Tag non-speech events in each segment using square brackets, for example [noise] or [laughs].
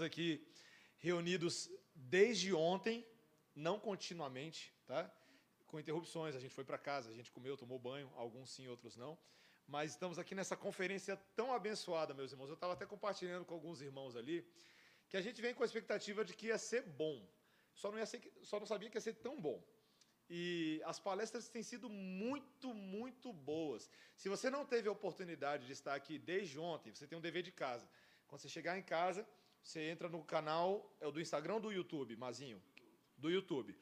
Estamos aqui reunidos desde ontem, não continuamente, tá? Com interrupções, a gente foi para casa, a gente comeu, tomou banho, alguns sim, outros não. Mas estamos aqui nessa conferência tão abençoada, meus irmãos. Eu estava até compartilhando com alguns irmãos ali, que a gente vem com a expectativa de que ia ser bom. Só não, ia ser, só não sabia que ia ser tão bom. E as palestras têm sido muito, muito boas. Se você não teve a oportunidade de estar aqui desde ontem, você tem um dever de casa. Quando você chegar em casa, você entra no canal, é o do Instagram ou do YouTube, Mazinho? Do YouTube.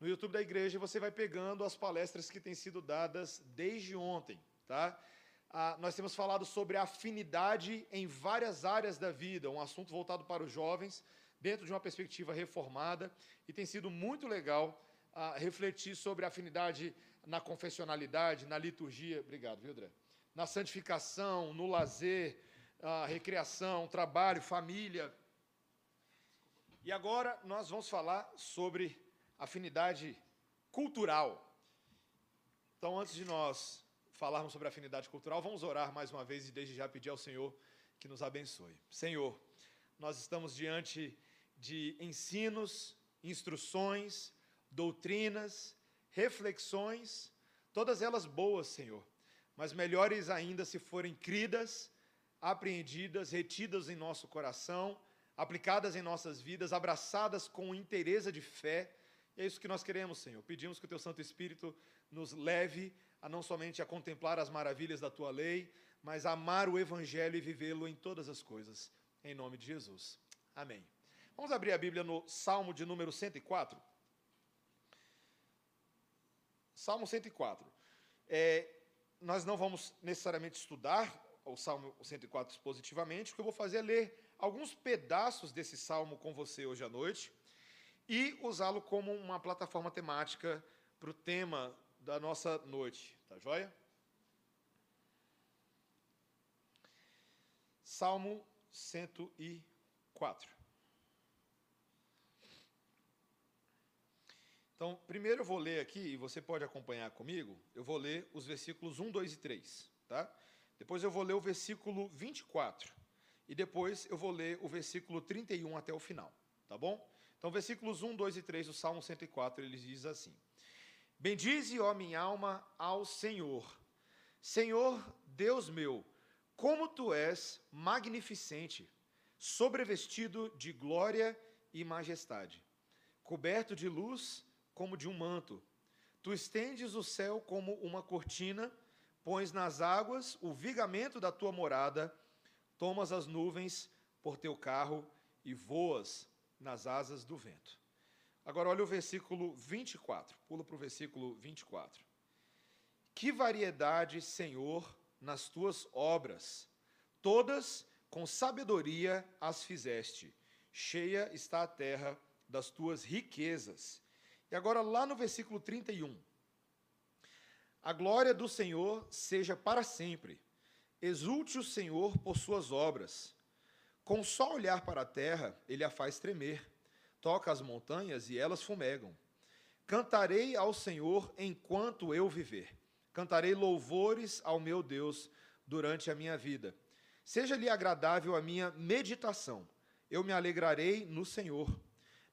No YouTube da igreja você vai pegando as palestras que têm sido dadas desde ontem, tá? Ah, nós temos falado sobre afinidade em várias áreas da vida, um assunto voltado para os jovens, dentro de uma perspectiva reformada, e tem sido muito legal ah, refletir sobre afinidade na confessionalidade, na liturgia, obrigado, viu, André? Na santificação, no lazer, recreação, trabalho, família. E agora nós vamos falar sobre afinidade cultural. Então, antes de nós falarmos sobre afinidade cultural, vamos orar mais uma vez e desde já pedir ao Senhor que nos abençoe. Senhor, nós estamos diante de ensinos, instruções, doutrinas, reflexões, todas elas boas, Senhor, mas melhores ainda se forem cridas apreendidas, retidas em nosso coração, aplicadas em nossas vidas, abraçadas com inteireza de fé. E é isso que nós queremos, Senhor. Pedimos que o Teu Santo Espírito nos leve a não somente a contemplar as maravilhas da Tua lei, mas a amar o Evangelho e vivê-lo em todas as coisas. Em nome de Jesus. Amém. Vamos abrir a Bíblia no Salmo de número 104. Salmo 104. É, nós não vamos necessariamente estudar o Salmo 104 expositivamente, o que eu vou fazer é ler alguns pedaços desse salmo com você hoje à noite e usá-lo como uma plataforma temática para o tema da nossa noite, tá joia? Salmo 104. Então, primeiro eu vou ler aqui, e você pode acompanhar comigo, eu vou ler os versículos 1, 2 e 3, tá? Depois eu vou ler o versículo 24. E depois eu vou ler o versículo 31 até o final. Tá bom? Então, versículos 1, 2 e 3 do Salmo 104, ele diz assim: Bendize, ó minha alma, ao Senhor. Senhor, Deus meu, como tu és magnificente, sobrevestido de glória e majestade, coberto de luz como de um manto. Tu estendes o céu como uma cortina pões nas águas o vigamento da tua morada, tomas as nuvens por teu carro e voas nas asas do vento. Agora olha o versículo 24, pula para o versículo 24. Que variedade, Senhor, nas tuas obras, todas com sabedoria as fizeste, cheia está a terra das tuas riquezas. E agora lá no versículo 31. A glória do Senhor seja para sempre. Exulte o Senhor por suas obras. Com só olhar para a terra, ele a faz tremer. Toca as montanhas e elas fumegam. Cantarei ao Senhor enquanto eu viver. Cantarei louvores ao meu Deus durante a minha vida. Seja-lhe agradável a minha meditação. Eu me alegrarei no Senhor.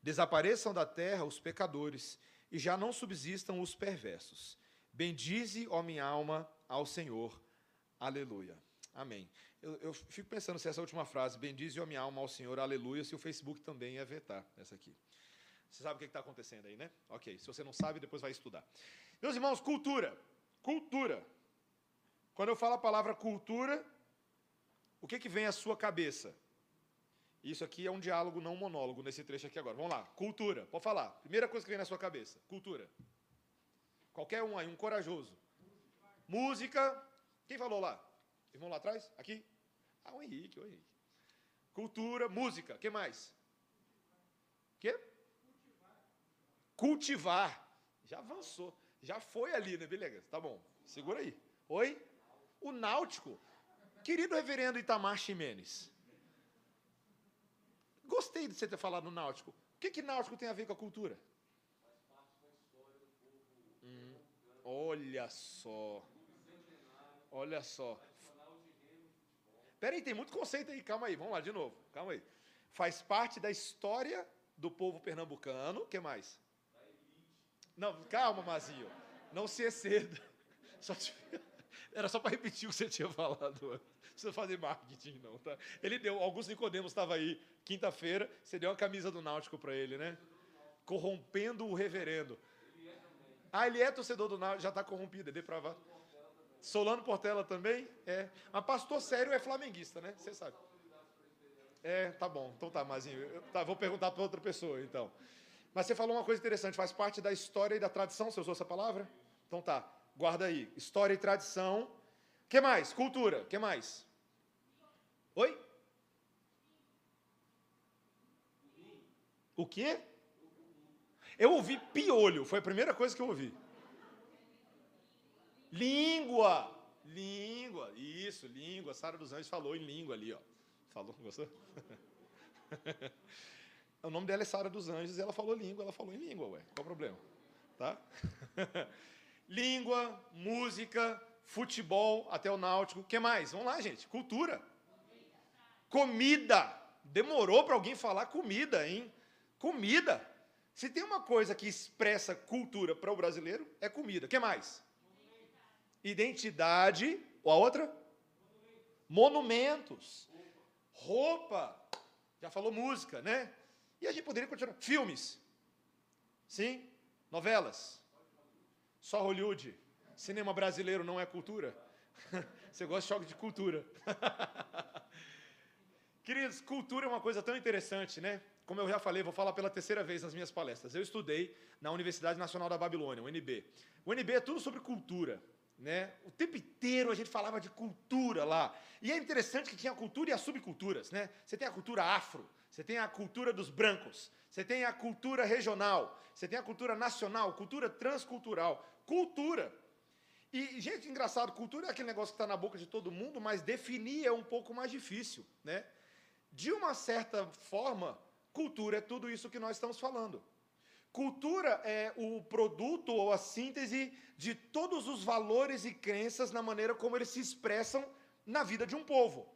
Desapareçam da terra os pecadores, e já não subsistam os perversos. Bendize, ó minha alma, ao Senhor. Aleluia. Amém. Eu, eu, fico pensando se essa última frase, bendize, ó minha alma, ao Senhor, aleluia, se o Facebook também ia vetar essa aqui. Você sabe o que está acontecendo aí, né? Ok. Se você não sabe, depois vai estudar. Meus irmãos, cultura. Cultura. Quando eu falo a palavra cultura, o que, que vem à sua cabeça? Isso aqui é um diálogo, não um monólogo, nesse trecho aqui agora. Vamos lá. Cultura. Pode falar. Primeira coisa que vem na sua cabeça: cultura. Qualquer um aí, um corajoso. Música. Quem falou lá? Irmão lá atrás? Aqui? Ah, o Henrique, o Henrique. Cultura, música. que mais? Quê? Cultivar. Já avançou. Já foi ali, né, beleza? Tá bom. Segura aí. Oi? O náutico. Querido reverendo Itamar Ximenes. Gostei de você ter falado no náutico. O que, que náutico tem a ver com a cultura? Hum, olha só. Olha só. Peraí, tem muito conceito aí. Calma aí, vamos lá de novo. Calma aí. faz parte da história do povo pernambucano. O que mais? Não, calma, Mazinho. Não se exceda. [laughs] Só te... [laughs] Era só para repetir o que você tinha falado. Não precisa fazer marketing, não, tá? Ele deu, Augusto Nicodemos estava aí quinta-feira, você deu uma camisa do Náutico para ele, né? Corrompendo o reverendo. Ah, ele é torcedor do Náutico, já está corrompido, é depravado. Solano Portela também? É. Mas pastor sério é flamenguista, né? Você sabe. É, tá bom. Então tá, Mazinho. Eu, tá, vou perguntar para outra pessoa, então. Mas você falou uma coisa interessante, faz parte da história e da tradição, você usou essa palavra? Então tá, guarda aí. História e tradição. Que mais? Cultura. Que mais? Oi? O quê? Eu ouvi piolho, foi a primeira coisa que eu ouvi. Língua! Língua, isso, língua. Sara dos Anjos falou em língua ali, ó. Falou, [laughs] gostou? o nome dela é Sara dos Anjos e ela falou língua, ela falou em língua, ué. Qual o problema? Tá? [laughs] língua, música, futebol, até o náutico. O que mais? Vamos lá, gente. Cultura. Comida. Demorou para alguém falar comida, hein? Comida. Se tem uma coisa que expressa cultura para o brasileiro, é comida. O que mais? Identidade. Ou a outra? Monumentos. Roupa. Já falou música, né? E a gente poderia continuar. Filmes. Sim? Novelas. Só Hollywood. Cinema brasileiro não é cultura? [laughs] Você gosta de choque de cultura. [laughs] Queridos, cultura é uma coisa tão interessante, né? Como eu já falei, vou falar pela terceira vez nas minhas palestras. Eu estudei na Universidade Nacional da Babilônia, o UNB. O UNB é tudo sobre cultura. Né? O tempo inteiro a gente falava de cultura lá. E é interessante que tinha cultura e as subculturas. Né? Você tem a cultura afro, você tem a cultura dos brancos, você tem a cultura regional, você tem a cultura nacional, cultura transcultural. Cultura. E, gente, engraçado, cultura é aquele negócio que está na boca de todo mundo, mas definir é um pouco mais difícil. Né? De uma certa forma, cultura é tudo isso que nós estamos falando. Cultura é o produto ou a síntese de todos os valores e crenças na maneira como eles se expressam na vida de um povo.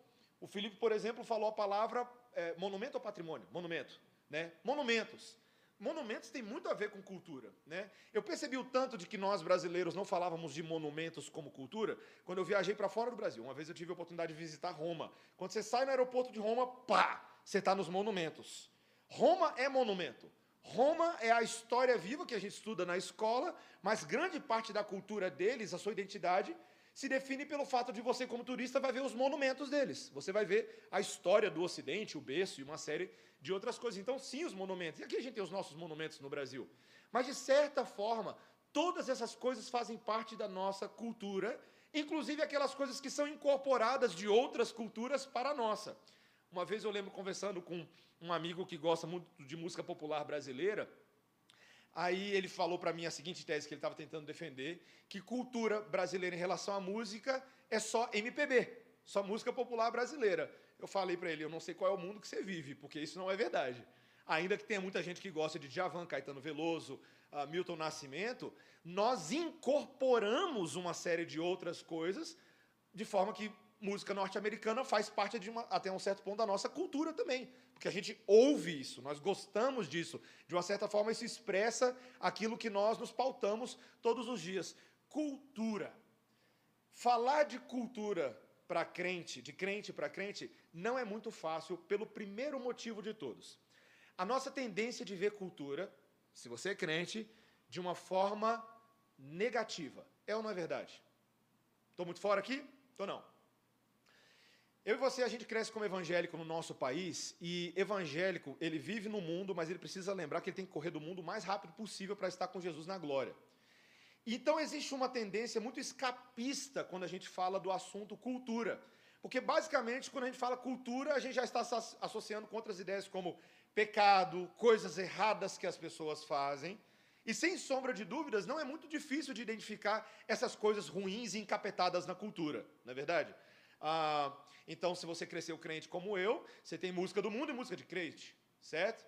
O Felipe, por exemplo, falou a palavra é, monumento ou patrimônio? Monumento. Né? Monumentos. Monumentos tem muito a ver com cultura. Né? Eu percebi o tanto de que nós brasileiros não falávamos de monumentos como cultura quando eu viajei para fora do Brasil. Uma vez eu tive a oportunidade de visitar Roma. Quando você sai no aeroporto de Roma, pá, você está nos monumentos. Roma é monumento. Roma é a história viva que a gente estuda na escola, mas grande parte da cultura deles, a sua identidade, se define pelo fato de você, como turista, vai ver os monumentos deles. Você vai ver a história do Ocidente, o berço e uma série de outras coisas. Então, sim, os monumentos. E aqui a gente tem os nossos monumentos no Brasil. Mas, de certa forma, todas essas coisas fazem parte da nossa cultura, inclusive aquelas coisas que são incorporadas de outras culturas para a nossa. Uma vez eu lembro conversando com um amigo que gosta muito de música popular brasileira. Aí ele falou para mim a seguinte tese que ele estava tentando defender, que cultura brasileira em relação à música é só MPB, só música popular brasileira. Eu falei para ele, eu não sei qual é o mundo que você vive, porque isso não é verdade. Ainda que tenha muita gente que gosta de Djavan, Caetano Veloso, uh, Milton Nascimento, nós incorporamos uma série de outras coisas de forma que música norte-americana faz parte de uma, até um certo ponto da nossa cultura também, porque a gente ouve isso, nós gostamos disso, de uma certa forma isso expressa aquilo que nós nos pautamos todos os dias. Cultura. Falar de cultura para crente, de crente para crente, não é muito fácil pelo primeiro motivo de todos. A nossa tendência de ver cultura, se você é crente, de uma forma negativa. É ou não é verdade? Estou muito fora aqui? Estou não. Eu e você, a gente cresce como evangélico no nosso país, e evangélico, ele vive no mundo, mas ele precisa lembrar que ele tem que correr do mundo o mais rápido possível para estar com Jesus na glória. Então existe uma tendência muito escapista quando a gente fala do assunto cultura. Porque basicamente, quando a gente fala cultura, a gente já está associando com outras ideias como pecado, coisas erradas que as pessoas fazem. E sem sombra de dúvidas, não é muito difícil de identificar essas coisas ruins e encapetadas na cultura, não é verdade? Ah, então, se você cresceu crente como eu, você tem música do mundo e música de crente, certo?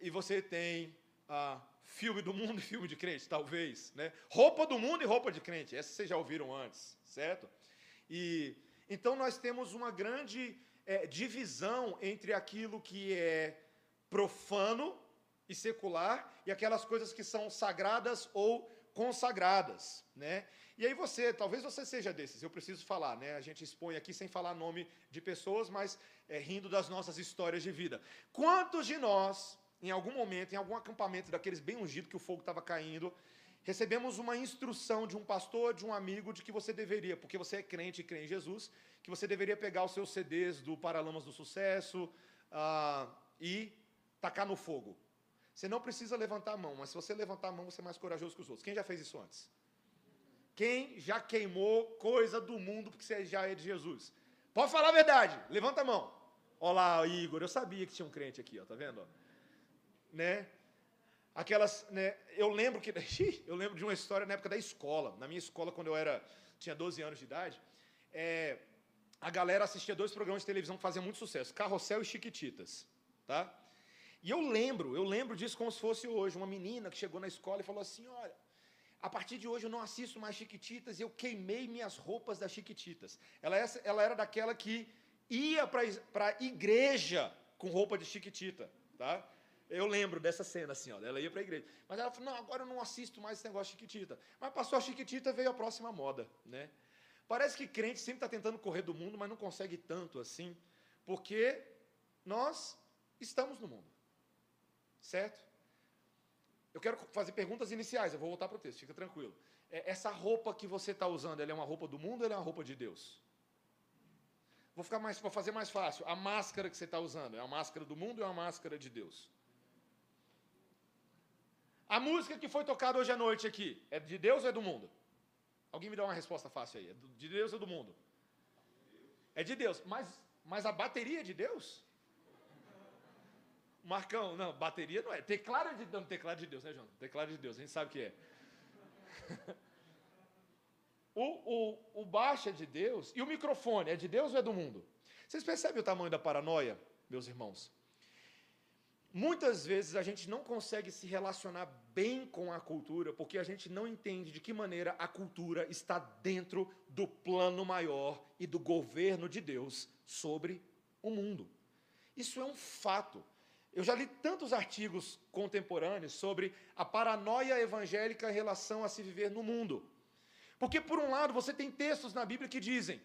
E você tem ah, filme do mundo e filme de crente, talvez, né? Roupa do mundo e roupa de crente, essa vocês já ouviram antes, certo? E então nós temos uma grande é, divisão entre aquilo que é profano e secular e aquelas coisas que são sagradas ou consagradas, né? E aí você, talvez você seja desses, eu preciso falar, né? A gente expõe aqui sem falar nome de pessoas, mas é, rindo das nossas histórias de vida. Quantos de nós, em algum momento, em algum acampamento daqueles bem ungidos que o fogo estava caindo, recebemos uma instrução de um pastor, de um amigo, de que você deveria, porque você é crente e crê em Jesus, que você deveria pegar os seus CDs do Paralamas do Sucesso uh, e tacar no fogo. Você não precisa levantar a mão, mas se você levantar a mão, você é mais corajoso que os outros. Quem já fez isso antes? Quem já queimou coisa do mundo porque você já é de Jesus? Pode falar a verdade, levanta a mão. Olá, Igor, eu sabia que tinha um crente aqui, ó, tá vendo? Né? Aquelas, né, eu lembro que [laughs] eu lembro de uma história na época da escola. Na minha escola quando eu era tinha 12 anos de idade, é, a galera assistia dois programas de televisão que faziam muito sucesso, Carrossel e Chiquititas, tá? E eu lembro, eu lembro disso como se fosse hoje, uma menina que chegou na escola e falou assim: "Olha, a partir de hoje eu não assisto mais Chiquititas, eu queimei minhas roupas das Chiquititas". Ela, ela era daquela que ia para a igreja com roupa de Chiquitita, tá? Eu lembro dessa cena assim, ó, ela ia para a igreja. Mas ela falou: "Não, agora eu não assisto mais esse negócio de Chiquitita". Mas passou a Chiquitita, veio a próxima moda, né? Parece que crente sempre está tentando correr do mundo, mas não consegue tanto assim, porque nós estamos no mundo. Certo? Eu quero fazer perguntas iniciais, eu vou voltar para o texto, fica tranquilo. É, essa roupa que você está usando, ela é uma roupa do mundo ou ela é uma roupa de Deus? Vou, ficar mais, vou fazer mais fácil. A máscara que você está usando, é uma máscara do mundo ou é uma máscara de Deus? A música que foi tocada hoje à noite aqui, é de Deus ou é do mundo? Alguém me dá uma resposta fácil aí. É de Deus ou do mundo? É de Deus. Mas, mas a bateria é de Deus? Marcão, não, bateria não é. Teclado é de, teclado de Deus, né, João? Teclado de Deus, a gente sabe o que é. [laughs] o, o, o baixo é de Deus e o microfone é de Deus ou é do mundo? Vocês percebem o tamanho da paranoia, meus irmãos? Muitas vezes a gente não consegue se relacionar bem com a cultura porque a gente não entende de que maneira a cultura está dentro do plano maior e do governo de Deus sobre o mundo. Isso é um fato. Eu já li tantos artigos contemporâneos sobre a paranoia evangélica em relação a se viver no mundo. Porque, por um lado, você tem textos na Bíblia que dizem: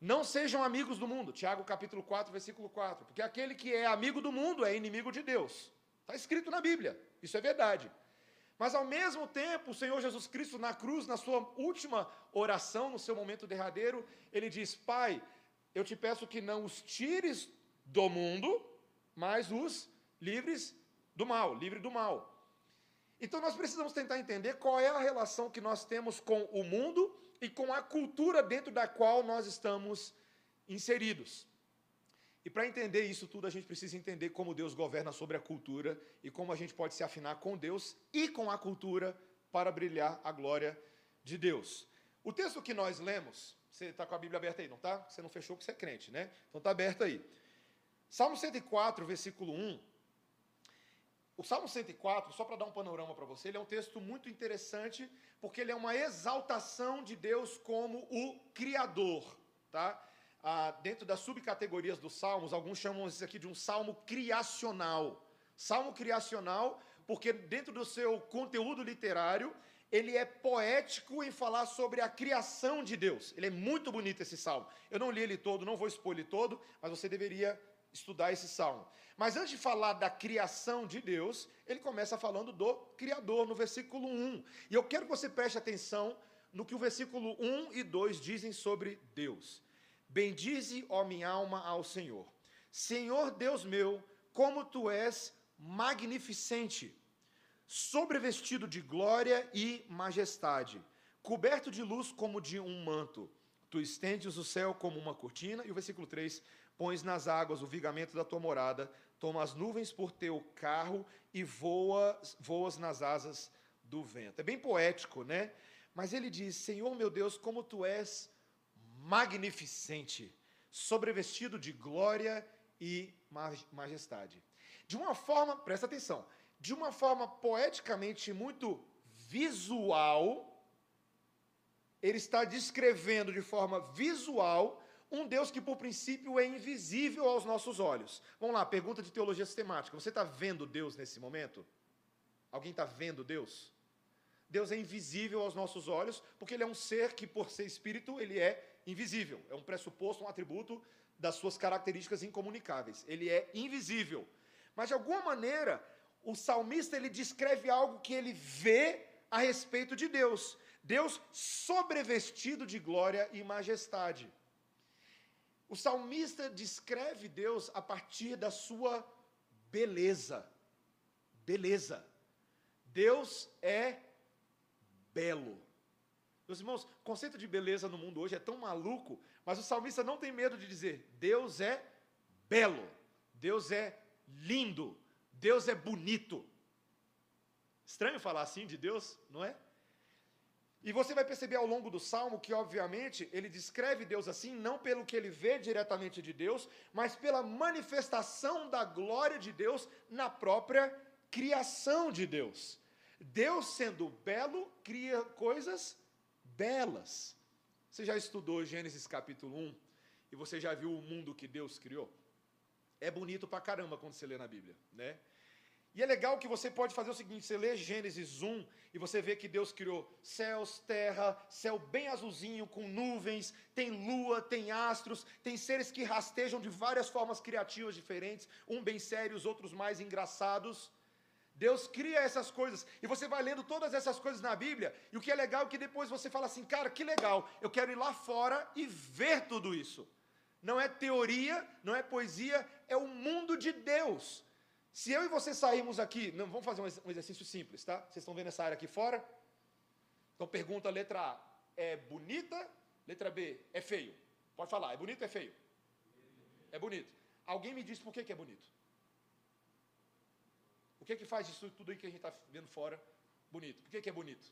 não sejam amigos do mundo. Tiago capítulo 4, versículo 4. Porque aquele que é amigo do mundo é inimigo de Deus. Está escrito na Bíblia. Isso é verdade. Mas ao mesmo tempo, o Senhor Jesus Cristo na cruz, na sua última oração, no seu momento derradeiro, ele diz: Pai, eu te peço que não os tires do mundo, mas os livres do mal, livre do mal. Então nós precisamos tentar entender qual é a relação que nós temos com o mundo e com a cultura dentro da qual nós estamos inseridos. E para entender isso tudo, a gente precisa entender como Deus governa sobre a cultura e como a gente pode se afinar com Deus e com a cultura para brilhar a glória de Deus. O texto que nós lemos, você está com a Bíblia aberta aí, não está? Você não fechou porque você é crente, né? Então está aberto aí. Salmo 104, versículo 1. O Salmo 104, só para dar um panorama para você, ele é um texto muito interessante, porque ele é uma exaltação de Deus como o Criador. Tá? Ah, dentro das subcategorias dos salmos, alguns chamam isso aqui de um salmo criacional. Salmo criacional, porque dentro do seu conteúdo literário, ele é poético em falar sobre a criação de Deus. Ele é muito bonito esse salmo. Eu não li ele todo, não vou expor ele todo, mas você deveria estudar esse salmo. Mas antes de falar da criação de Deus, ele começa falando do Criador, no versículo 1. E eu quero que você preste atenção no que o versículo 1 e 2 dizem sobre Deus. Bendize, ó minha alma, ao Senhor. Senhor Deus meu, como tu és magnificente, sobrevestido de glória e majestade, coberto de luz como de um manto. Tu estendes o céu como uma cortina. E o versículo 3: pões nas águas o vigamento da tua morada, toma as nuvens por teu carro e voas, voas nas asas do vento. É bem poético, né? Mas ele diz: Senhor meu Deus, como tu és magnificente, sobrevestido de glória e majestade. De uma forma, presta atenção, de uma forma poeticamente muito visual, ele está descrevendo de forma visual Um Deus que, por princípio, é invisível aos nossos olhos. Vamos lá, pergunta de teologia sistemática. Você está vendo Deus nesse momento? Alguém está vendo Deus? Deus é invisível aos nossos olhos, porque ele é um ser que, por ser espírito, ele é invisível. É um pressuposto, um atributo das suas características incomunicáveis. Ele é invisível. Mas, de alguma maneira, o salmista ele descreve algo que ele vê a respeito de Deus. Deus sobrevestido de glória e majestade. O salmista descreve Deus a partir da sua beleza. Beleza. Deus é belo. Meus irmãos, o conceito de beleza no mundo hoje é tão maluco, mas o salmista não tem medo de dizer: Deus é belo, Deus é lindo, Deus é bonito. Estranho falar assim de Deus, não é? E você vai perceber ao longo do salmo que, obviamente, ele descreve Deus assim, não pelo que ele vê diretamente de Deus, mas pela manifestação da glória de Deus na própria criação de Deus. Deus, sendo belo, cria coisas belas. Você já estudou Gênesis capítulo 1 e você já viu o mundo que Deus criou? É bonito pra caramba quando você lê na Bíblia, né? E é legal que você pode fazer o seguinte: você lê Gênesis 1 e você vê que Deus criou céus, terra, céu bem azulzinho, com nuvens, tem lua, tem astros, tem seres que rastejam de várias formas criativas diferentes, um bem sério, os outros mais engraçados. Deus cria essas coisas e você vai lendo todas essas coisas na Bíblia. E o que é legal é que depois você fala assim, cara, que legal, eu quero ir lá fora e ver tudo isso. Não é teoria, não é poesia, é o mundo de Deus. Se eu e você sairmos aqui, não, vamos fazer um exercício simples, tá? Vocês estão vendo essa área aqui fora? Então pergunta letra A, é bonita? Letra B, é feio? Pode falar, é bonito ou é feio? É bonito. Alguém me diz por que, que é bonito? O que que faz isso tudo aí que a gente está vendo fora bonito? Por que, que é bonito?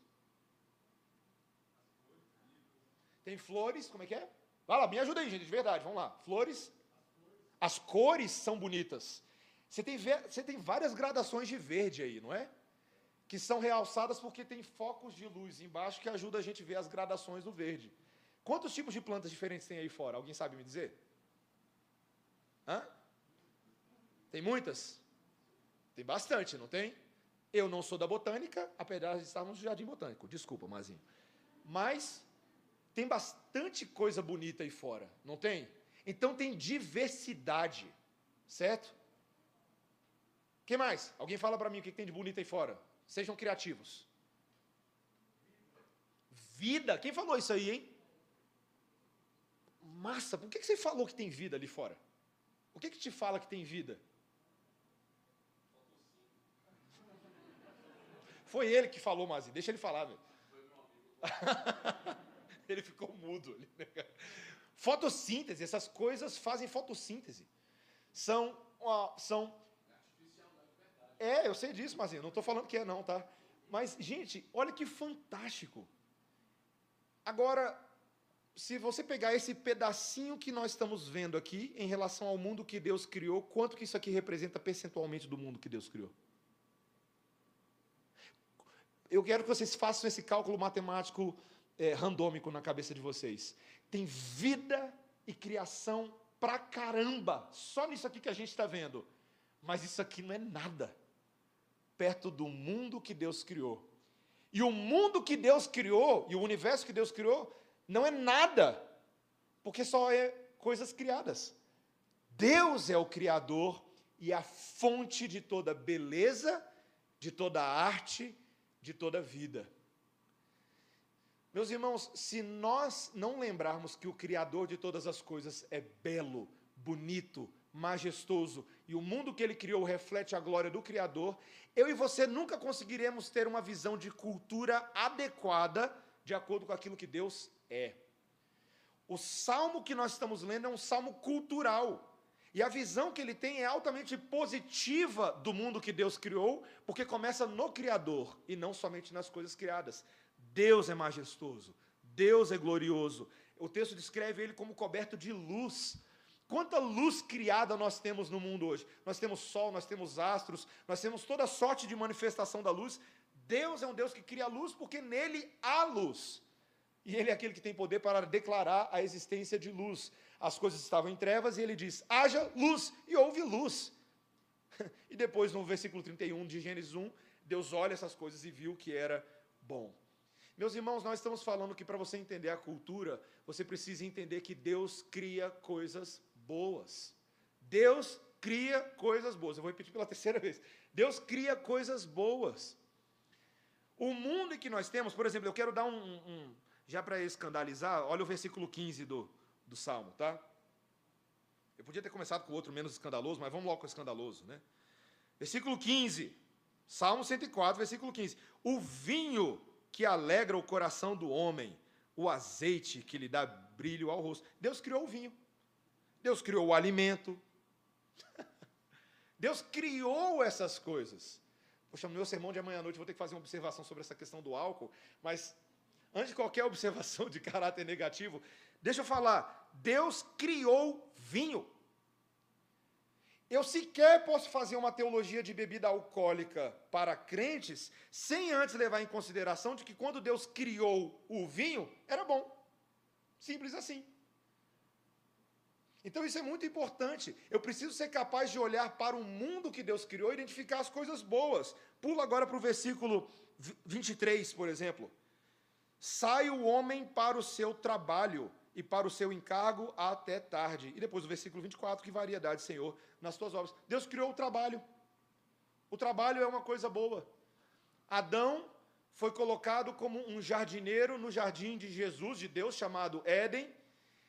Tem flores, como é que é? Vai lá, me ajuda aí, gente, de verdade, vamos lá. Flores, as cores são bonitas. Você tem, você tem várias gradações de verde aí, não é? Que são realçadas porque tem focos de luz embaixo que ajuda a gente a ver as gradações do verde. Quantos tipos de plantas diferentes tem aí fora? Alguém sabe me dizer? Hã? Tem muitas? Tem bastante, não tem? Eu não sou da botânica, apesar de estarmos no jardim botânico. Desculpa, Mazinho. Mas tem bastante coisa bonita aí fora, não tem? Então tem diversidade, certo? Que mais? Alguém fala para mim o que tem de bonito aí fora. Sejam criativos. Vida. Quem falou isso aí, hein? Massa. Por que você falou que tem vida ali fora? O que, que te fala que tem vida? Foi ele que falou, Mazi. Deixa ele falar, velho. [laughs] ele ficou mudo. Fotossíntese. Essas coisas fazem fotossíntese. São, são é, eu sei disso, mas não estou falando que é não, tá? Mas, gente, olha que fantástico. Agora, se você pegar esse pedacinho que nós estamos vendo aqui em relação ao mundo que Deus criou, quanto que isso aqui representa percentualmente do mundo que Deus criou? Eu quero que vocês façam esse cálculo matemático é, randômico na cabeça de vocês. Tem vida e criação pra caramba, só nisso aqui que a gente está vendo. Mas isso aqui não é nada perto do mundo que Deus criou. E o mundo que Deus criou, e o universo que Deus criou, não é nada, porque só é coisas criadas. Deus é o Criador e a fonte de toda beleza, de toda arte, de toda vida. Meus irmãos, se nós não lembrarmos que o Criador de todas as coisas é belo, bonito, majestoso e o mundo que ele criou reflete a glória do Criador, eu e você nunca conseguiremos ter uma visão de cultura adequada de acordo com aquilo que Deus é. O salmo que nós estamos lendo é um salmo cultural. E a visão que ele tem é altamente positiva do mundo que Deus criou, porque começa no Criador e não somente nas coisas criadas. Deus é majestoso, Deus é glorioso. O texto descreve ele como coberto de luz. Quanta luz criada nós temos no mundo hoje? Nós temos sol, nós temos astros, nós temos toda sorte de manifestação da luz. Deus é um Deus que cria luz porque nele há luz. E ele é aquele que tem poder para declarar a existência de luz. As coisas estavam em trevas e ele diz: haja luz, e houve luz. [laughs] E depois, no versículo 31 de Gênesis 1, Deus olha essas coisas e viu que era bom. Meus irmãos, nós estamos falando que para você entender a cultura, você precisa entender que Deus cria coisas boas. Deus cria coisas boas. Eu vou repetir pela [laughs] terceira vez. Deus cria coisas boas. O mundo que nós temos, por exemplo, eu quero dar um, um já para escandalizar, olha o versículo 15 do, do Salmo, tá? Eu podia ter começado com outro menos escandaloso, mas vamos logo com o escandaloso, né? Versículo 15, Salmo 104, versículo 15. O vinho que alegra o coração do homem, o azeite que lhe dá brilho ao rosto. Deus criou o vinho. Deus criou o alimento. [laughs] Deus criou essas coisas. Poxa, no meu sermão de amanhã à noite vou ter que fazer uma observação sobre essa questão do álcool, mas antes de qualquer [laughs] observação de caráter negativo, deixa eu falar. Deus criou vinho. Eu sequer posso fazer uma teologia de bebida alcoólica para crentes sem antes levar em consideração de que quando Deus criou o vinho, era bom. Simples assim. Então isso é muito importante. Eu preciso ser capaz de olhar para o mundo que Deus criou e identificar as coisas boas. Pula agora para o versículo 23, por exemplo. Sai o homem para o seu trabalho e para o seu encargo até tarde. E depois o versículo 24, que variedade, Senhor, nas tuas obras. Deus criou o trabalho. O trabalho é uma coisa boa. Adão foi colocado como um jardineiro no jardim de Jesus, de Deus, chamado Éden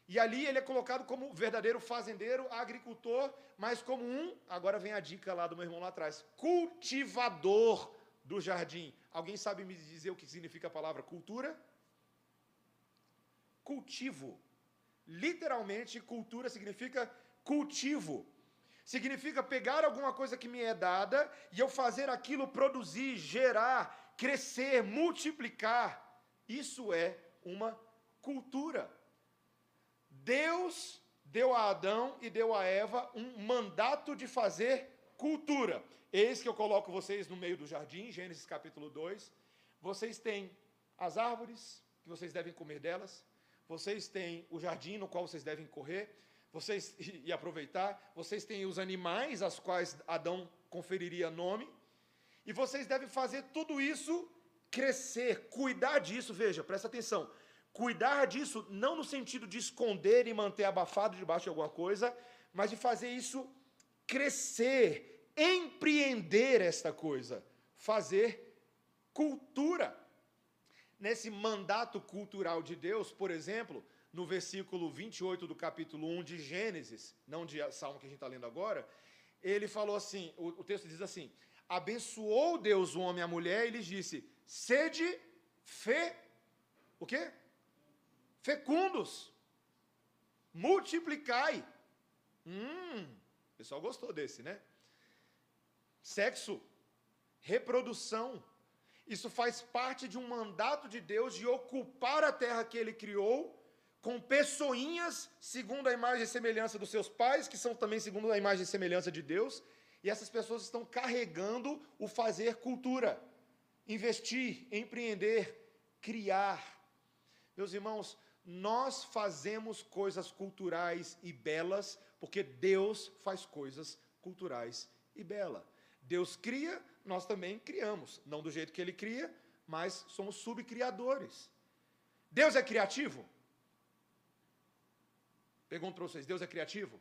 e ali ele é colocado como verdadeiro fazendeiro, agricultor, mas como um, agora vem a dica lá do meu irmão lá atrás, cultivador do jardim. Alguém sabe me dizer o que significa a palavra cultura? Cultivo. Literalmente, cultura significa cultivo. Significa pegar alguma coisa que me é dada e eu fazer aquilo produzir, gerar, crescer, multiplicar. Isso é uma cultura. Deus deu a Adão e deu a Eva um mandato de fazer cultura. Eis que eu coloco vocês no meio do jardim, Gênesis capítulo 2. Vocês têm as árvores, que vocês devem comer delas. Vocês têm o jardim no qual vocês devem correr vocês [laughs] e aproveitar. Vocês têm os animais aos quais Adão conferiria nome. E vocês devem fazer tudo isso crescer, cuidar disso. Veja, presta atenção. Cuidar disso não no sentido de esconder e manter abafado debaixo de alguma coisa, mas de fazer isso crescer, empreender esta coisa, fazer cultura. Nesse mandato cultural de Deus, por exemplo, no versículo 28 do capítulo 1 de Gênesis, não de Salmo que a gente está lendo agora, ele falou assim: o, o texto diz assim: abençoou Deus o homem e a mulher e lhes disse: sede fé. O quê? Fecundos, multiplicai. Hum, o pessoal gostou desse, né? Sexo, reprodução. Isso faz parte de um mandato de Deus de ocupar a terra que ele criou com pessoinhas segundo a imagem e semelhança dos seus pais, que são também segundo a imagem e semelhança de Deus, e essas pessoas estão carregando o fazer cultura, investir, empreender, criar. Meus irmãos, nós fazemos coisas culturais e belas porque Deus faz coisas culturais e belas. Deus cria, nós também criamos. Não do jeito que Ele cria, mas somos subcriadores. Deus é criativo? Pergunto para vocês: Deus é criativo?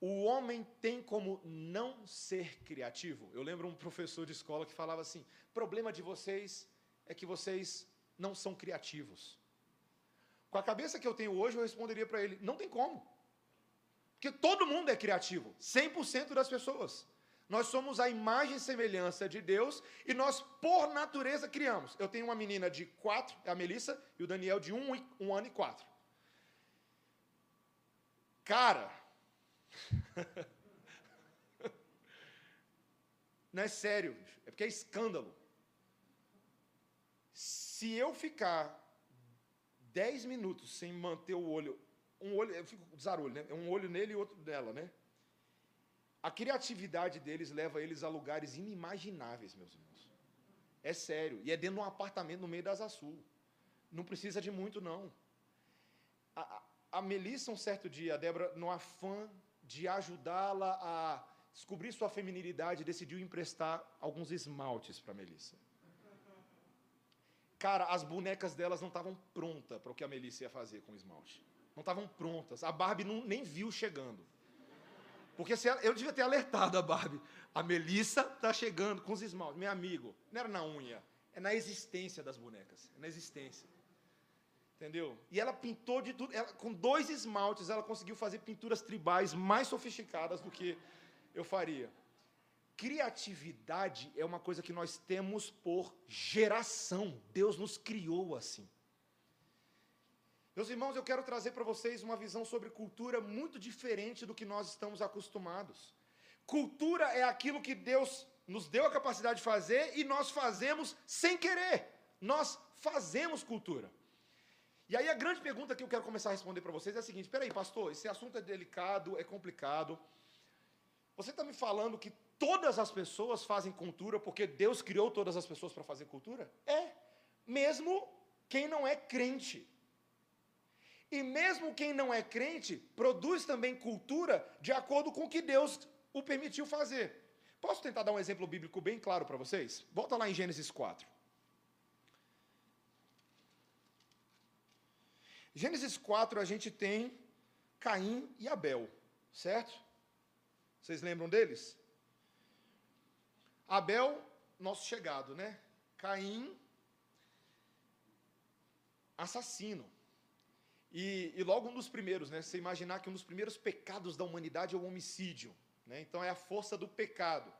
O homem tem como não ser criativo? Eu lembro um professor de escola que falava assim: problema de vocês é que vocês não são criativos. Com a cabeça que eu tenho hoje, eu responderia para ele: não tem como. Porque todo mundo é criativo, 100% das pessoas. Nós somos a imagem e semelhança de Deus e nós, por natureza, criamos. Eu tenho uma menina de quatro, é a Melissa, e o Daniel de um, um ano e quatro. Cara, [laughs] não é sério, é porque é escândalo. Se eu ficar 10 minutos sem manter o olho, um olho, eu fico desarolho, né? Um olho nele e outro dela, né? A criatividade deles leva eles a lugares inimagináveis, meus irmãos. É sério. E é dentro de um apartamento no meio das Sul. Não precisa de muito, não. A, a Melissa, um certo dia, a Débora, no afã de ajudá-la a descobrir sua feminilidade, decidiu emprestar alguns esmaltes para Melissa. Cara, as bonecas delas não estavam prontas para o que a Melissa ia fazer com o esmalte. Não estavam prontas. A Barbie não, nem viu chegando. Porque se ela, eu devia ter alertado a Barbie. A Melissa está chegando com os esmaltes. Meu amigo, não era na unha, é na existência das bonecas. É na existência. Entendeu? E ela pintou de tudo. Ela, com dois esmaltes, ela conseguiu fazer pinturas tribais mais sofisticadas do que eu faria. Criatividade é uma coisa que nós temos por geração. Deus nos criou assim. Meus irmãos, eu quero trazer para vocês uma visão sobre cultura muito diferente do que nós estamos acostumados. Cultura é aquilo que Deus nos deu a capacidade de fazer e nós fazemos sem querer. Nós fazemos cultura. E aí a grande pergunta que eu quero começar a responder para vocês é a seguinte: peraí, pastor, esse assunto é delicado, é complicado. Você está me falando que todas as pessoas fazem cultura porque Deus criou todas as pessoas para fazer cultura? É. Mesmo quem não é crente. E mesmo quem não é crente, produz também cultura de acordo com o que Deus o permitiu fazer. Posso tentar dar um exemplo bíblico bem claro para vocês? Volta lá em Gênesis 4. Gênesis 4 a gente tem Caim e Abel, certo? Vocês lembram deles? Abel, nosso chegado, né? Caim, assassino. E, e, logo um dos primeiros, né? Você imaginar que um dos primeiros pecados da humanidade é o homicídio. Né? Então é a força do pecado.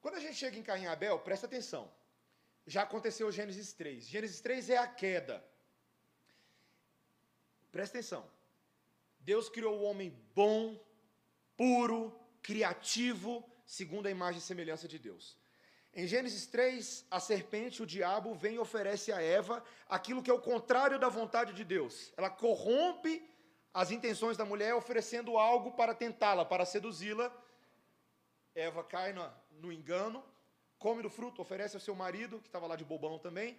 Quando a gente chega em Caim e Abel, presta atenção. Já aconteceu Gênesis 3. Gênesis 3 é a queda. Presta atenção. Deus criou o homem bom, puro, criativo, segundo a imagem e semelhança de Deus. Em Gênesis 3, a serpente, o diabo, vem e oferece a Eva aquilo que é o contrário da vontade de Deus. Ela corrompe as intenções da mulher, oferecendo algo para tentá-la, para seduzi-la. Eva cai no, no engano, come do fruto, oferece ao seu marido, que estava lá de bobão também,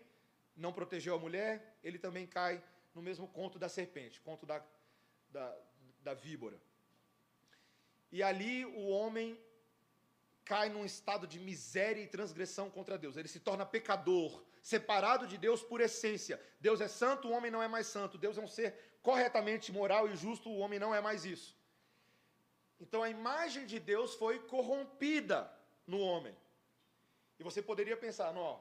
não protegeu a mulher, ele também cai no mesmo conto da serpente, conto da, da, da víbora. E ali o homem cai num estado de miséria e transgressão contra Deus. Ele se torna pecador, separado de Deus por essência. Deus é santo, o homem não é mais santo. Deus é um ser corretamente moral e justo, o homem não é mais isso. Então a imagem de Deus foi corrompida no homem. E você poderia pensar, não,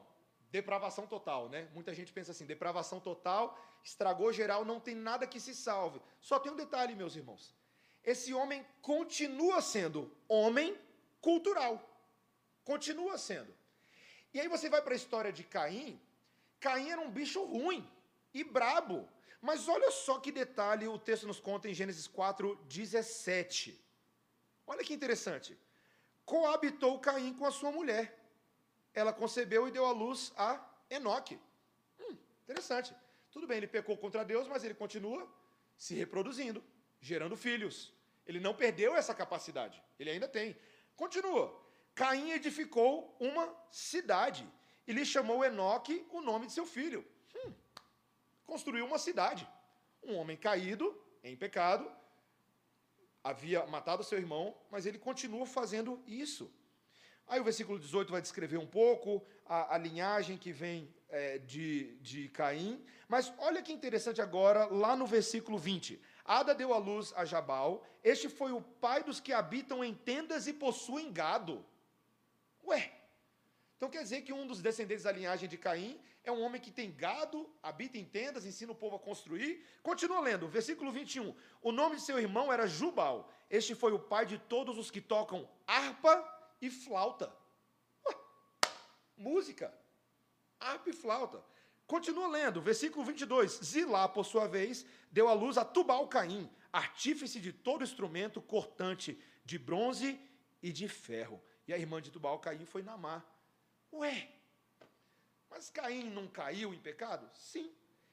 depravação total, né? Muita gente pensa assim, depravação total, estragou geral, não tem nada que se salve. Só tem um detalhe, meus irmãos. Esse homem continua sendo homem cultural. Continua sendo. E aí você vai para a história de Caim. Caim era um bicho ruim e brabo. Mas olha só que detalhe o texto nos conta em Gênesis 4, 17. Olha que interessante. Coabitou Caim com a sua mulher. Ela concebeu e deu à luz a Enoque. Hum, interessante. Tudo bem, ele pecou contra Deus, mas ele continua se reproduzindo, gerando filhos. Ele não perdeu essa capacidade. Ele ainda tem. Continua. Caim edificou uma cidade e lhe chamou Enoque o nome de seu filho. Hum, construiu uma cidade. Um homem caído, em pecado, havia matado seu irmão, mas ele continua fazendo isso. Aí o versículo 18 vai descrever um pouco a, a linhagem que vem é, de, de Caim. Mas olha que interessante agora, lá no versículo 20. Ada deu à luz a Jabal. Este foi o pai dos que habitam em tendas e possuem gado. Ué, então quer dizer que um dos descendentes da linhagem de Caim é um homem que tem gado, habita em tendas, ensina o povo a construir. Continua lendo, versículo 21. O nome de seu irmão era Jubal. Este foi o pai de todos os que tocam harpa e flauta. Ué, música, harpa e flauta. Continua lendo, versículo 22. Zilá, por sua vez, deu à luz a Tubal-Caim, artífice de todo instrumento cortante de bronze e de ferro. E a irmã de Tubal-Caim foi Namar. Ué, mas Caim não caiu em pecado? Sim,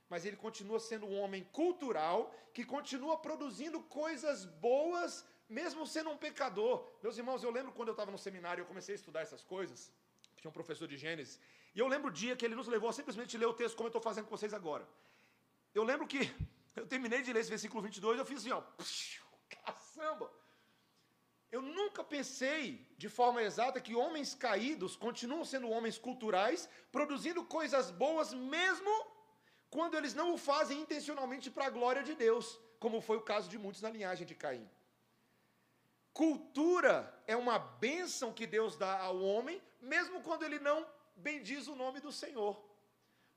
mas ele continua sendo um homem cultural que continua produzindo coisas boas, mesmo sendo um pecador. Meus irmãos, eu lembro quando eu estava no seminário, eu comecei a estudar essas coisas. Tinha um professor de Gênesis e eu lembro o dia que ele nos levou a simplesmente ler o texto como eu estou fazendo com vocês agora. Eu lembro que [laughs] Eu terminei de ler esse versículo 22, eu fiz assim, ó, [laughs] caçamba. Eu nunca pensei de forma exata que homens caídos continuam sendo homens culturais, produzindo coisas boas mesmo quando eles não o fazem intencionalmente para a glória de Deus, como foi o caso de muitos na linhagem de Caim. Cultura é uma bênção que Deus dá ao homem, mesmo quando ele não bendiz o nome do Senhor.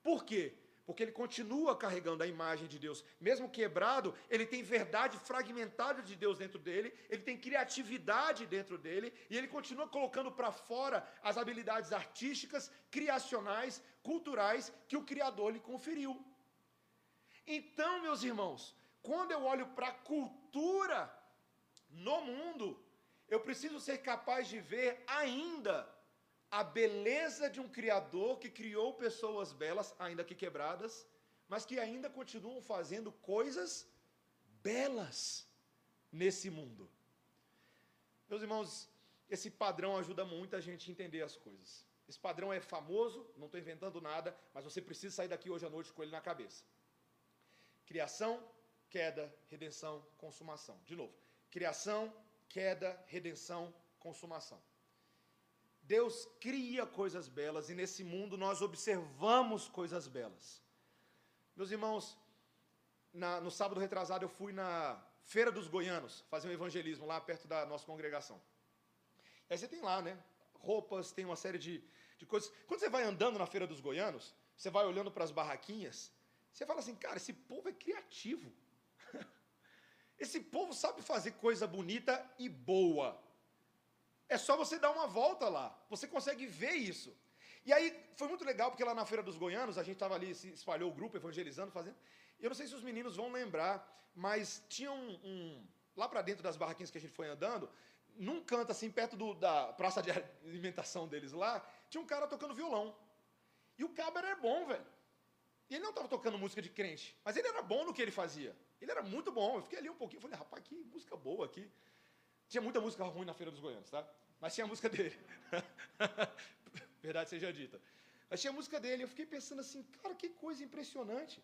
Por quê? Porque ele continua carregando a imagem de Deus. Mesmo quebrado, ele tem verdade fragmentada de Deus dentro dele, ele tem criatividade dentro dele, e ele continua colocando para fora as habilidades artísticas, criacionais, culturais que o Criador lhe conferiu. Então, meus irmãos, quando eu olho para a cultura no mundo, eu preciso ser capaz de ver ainda a beleza de um Criador que criou pessoas belas, ainda que quebradas, mas que ainda continuam fazendo coisas belas nesse mundo. Meus irmãos, esse padrão ajuda muito a gente a entender as coisas. Esse padrão é famoso, não estou inventando nada, mas você precisa sair daqui hoje à noite com ele na cabeça. Criação, queda, redenção, consumação. De novo, Criação, queda, redenção, consumação. Deus cria coisas belas e nesse mundo nós observamos coisas belas. Meus irmãos, na, no sábado retrasado eu fui na Feira dos Goianos fazer um evangelismo lá perto da nossa congregação. Aí você tem lá, né? Roupas, tem uma série de, de coisas. Quando você vai andando na Feira dos Goianos, você vai olhando para as barraquinhas, você fala assim, cara, esse povo é criativo. [laughs] Esse povo sabe fazer coisa bonita e boa. É só você dar uma volta lá. Você consegue ver isso. E aí foi muito legal, porque lá na Feira dos Goianos, a gente estava ali, se espalhou o grupo, evangelizando, fazendo. Eu não sei se os meninos vão lembrar, mas tinha um. um lá para dentro das barraquinhas que a gente foi andando, num canto assim, perto do, da praça de alimentação deles lá, tinha um cara tocando violão. E o cabra era bom, velho. E ele não estava tocando música de crente, mas ele era bom no que ele fazia. Ele era muito bom. Eu fiquei ali um pouquinho, falei, rapaz, que música boa aqui. Tinha muita música ruim na Feira dos Goianos, tá? Mas tinha a música dele. [laughs] Verdade seja dita. Mas tinha a música dele. Eu fiquei pensando assim, cara, que coisa impressionante.